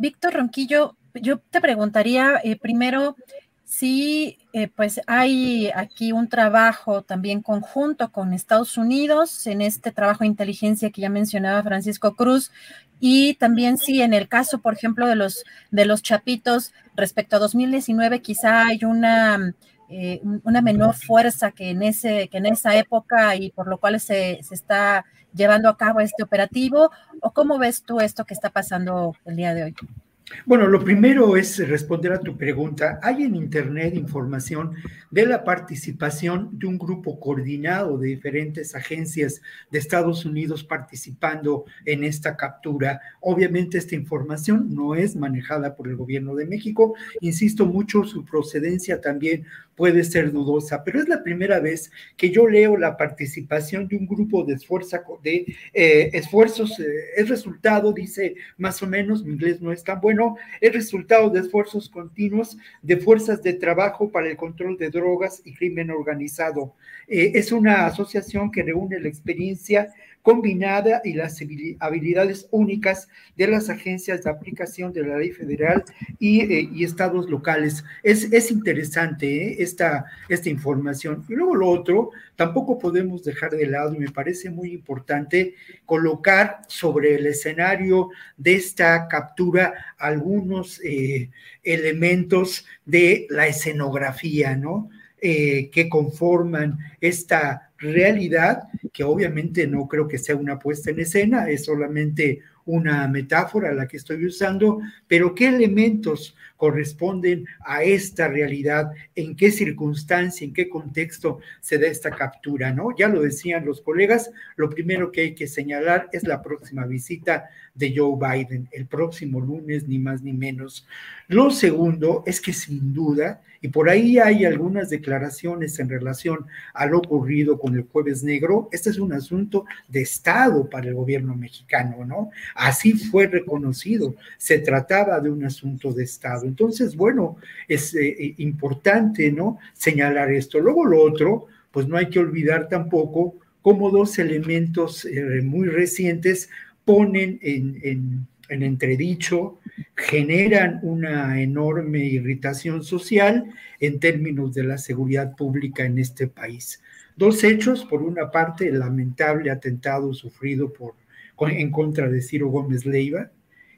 Víctor Ronquillo, yo te preguntaría eh, primero Sí, eh, pues hay aquí un trabajo también conjunto con Estados Unidos en este trabajo de inteligencia que ya mencionaba Francisco Cruz y también sí en el caso, por ejemplo, de los de los chapitos respecto a 2019 quizá hay una eh, una menor fuerza que en ese que en esa época y por lo cual se, se está llevando a cabo este operativo o cómo ves tú esto que está pasando el día de hoy. Bueno, lo primero es responder a tu pregunta. Hay en Internet información de la participación de un grupo coordinado de diferentes agencias de Estados Unidos participando en esta captura. Obviamente esta información no es manejada por el gobierno de México. Insisto mucho, su procedencia también puede ser dudosa, pero es la primera vez que yo leo la participación de un grupo de, de eh, esfuerzos. Eh, es resultado, dice más o menos, mi inglés no es tan bueno, es resultado de esfuerzos continuos de fuerzas de trabajo para el control de drogas y crimen organizado. Eh, es una asociación que reúne la experiencia combinada y las habilidades únicas de las agencias de aplicación de la ley federal y, eh, estados locales. Es, interesante eh, esta, esta información. Y luego lo otro, tampoco podemos dejar de lado, y me parece muy importante, colocar sobre el escenario de esta captura algunos eh, elementos de la escenografía, ¿no? que conforman esta realidad, que obviamente no creo que sea una puesta en escena, es solamente una metáfora la que estoy usando, pero qué elementos corresponden a esta realidad, en qué circunstancia, en qué contexto se da esta captura, ¿no? Ya lo decían los colegas, lo primero que hay que señalar es la próxima visita de Joe Biden, el próximo lunes, ni más ni menos. Lo segundo es que sin duda, y por ahí hay algunas declaraciones en relación a lo ocurrido con el jueves negro, este es un asunto de Estado para el gobierno mexicano, ¿no? Así fue reconocido, se trataba de un asunto de Estado. Entonces, bueno, es eh, eh, importante, ¿no? Señalar esto. Luego lo otro, pues no hay que olvidar tampoco cómo dos elementos eh, muy recientes ponen en, en entredicho, generan una enorme irritación social en términos de la seguridad pública en este país. Dos hechos, por una parte, el lamentable atentado sufrido por, en contra de Ciro Gómez Leiva,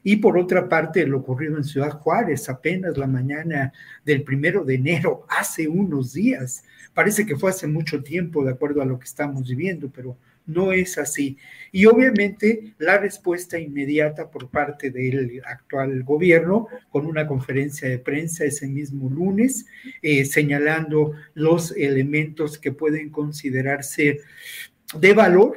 y por otra parte, lo ocurrido en Ciudad Juárez apenas la mañana del primero de enero, hace unos días. Parece que fue hace mucho tiempo, de acuerdo a lo que estamos viviendo, pero no es así. Y obviamente la respuesta inmediata por parte del actual gobierno con una conferencia de prensa ese mismo lunes, eh, señalando los elementos que pueden considerarse de valor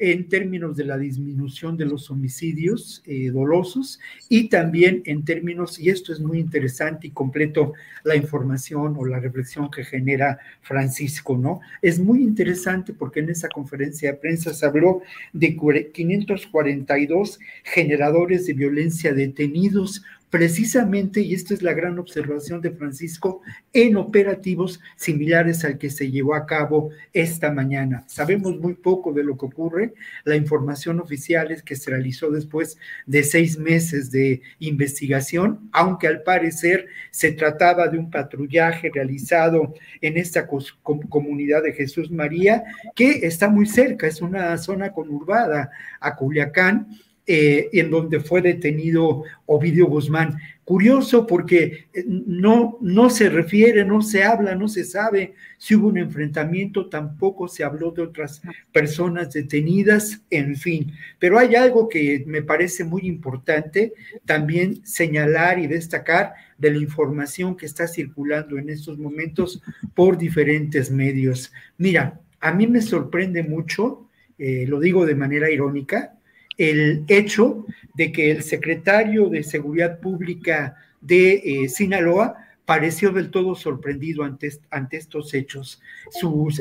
en términos de la disminución de los homicidios eh, dolosos y también en términos, y esto es muy interesante y completo la información o la reflexión que genera Francisco, ¿no? Es muy interesante porque en esa conferencia de prensa se habló de 542 generadores de violencia detenidos precisamente, y esta es la gran observación de Francisco, en operativos similares al que se llevó a cabo esta mañana. Sabemos muy poco de lo que ocurre. La información oficial es que se realizó después de seis meses de investigación, aunque al parecer se trataba de un patrullaje realizado en esta comunidad de Jesús María, que está muy cerca, es una zona conurbada a Culiacán eh, en donde fue detenido Ovidio Guzmán. Curioso porque eh, no, no se refiere, no se habla, no se sabe si hubo un enfrentamiento, tampoco se habló de otras personas detenidas, en fin. Pero hay algo que me parece muy importante también señalar y destacar de la información que está circulando en estos momentos por diferentes medios. Mira, a mí me sorprende mucho, eh, lo digo de manera irónica, el hecho de que el secretario de Seguridad Pública de eh, Sinaloa pareció del todo sorprendido ante, ante estos hechos.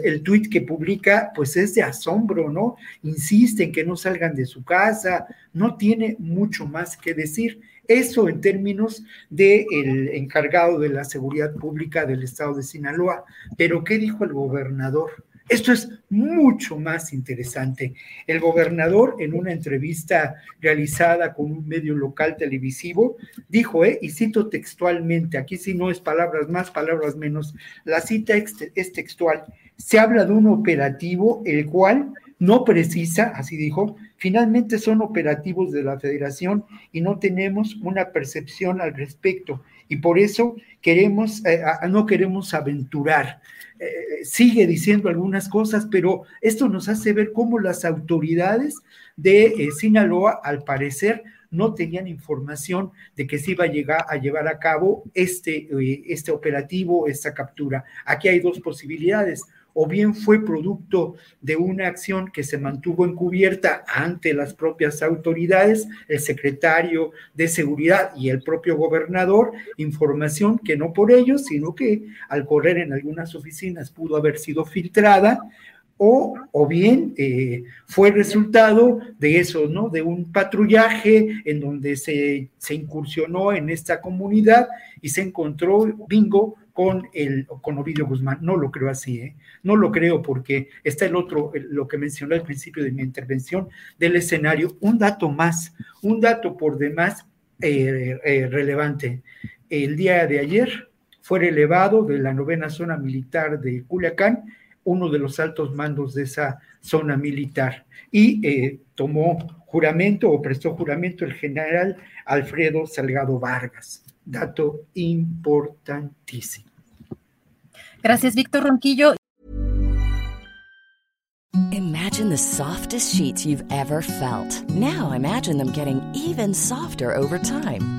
el tuit que publica, pues es de asombro, ¿no? Insiste en que no salgan de su casa, no tiene mucho más que decir. Eso en términos del encargado de la seguridad pública del estado de Sinaloa. Pero, ¿qué dijo el gobernador? Esto es mucho más interesante. El gobernador, en una entrevista realizada con un medio local televisivo, dijo, eh, y cito textualmente, aquí sí no es palabras más, palabras menos, la cita es textual, se habla de un operativo el cual no precisa, así dijo, finalmente son operativos de la federación y no tenemos una percepción al respecto y por eso queremos, eh, no queremos aventurar. Eh, sigue diciendo algunas cosas, pero esto nos hace ver cómo las autoridades de eh, Sinaloa, al parecer, no tenían información de que se iba a llegar a llevar a cabo este, este operativo, esta captura. Aquí hay dos posibilidades o bien fue producto de una acción que se mantuvo encubierta ante las propias autoridades, el secretario de Seguridad y el propio gobernador, información que no por ellos, sino que al correr en algunas oficinas pudo haber sido filtrada, o, o, bien eh, fue resultado de eso, ¿no? De un patrullaje en donde se, se, incursionó en esta comunidad y se encontró, bingo, con, el, con Ovidio Guzmán. No lo creo así, ¿eh? no lo creo porque está el otro, lo que mencioné al principio de mi intervención, del escenario. Un dato más, un dato por demás eh, eh, relevante. El día de ayer fue relevado de la novena zona militar de Culiacán uno de los altos mandos de esa zona militar y eh, tomó juramento o prestó juramento el general Alfredo Salgado Vargas. Dato importantísimo. Gracias, Víctor Ronquillo. Imagine the softest sheets you've ever felt. Now imagine them getting even softer over time.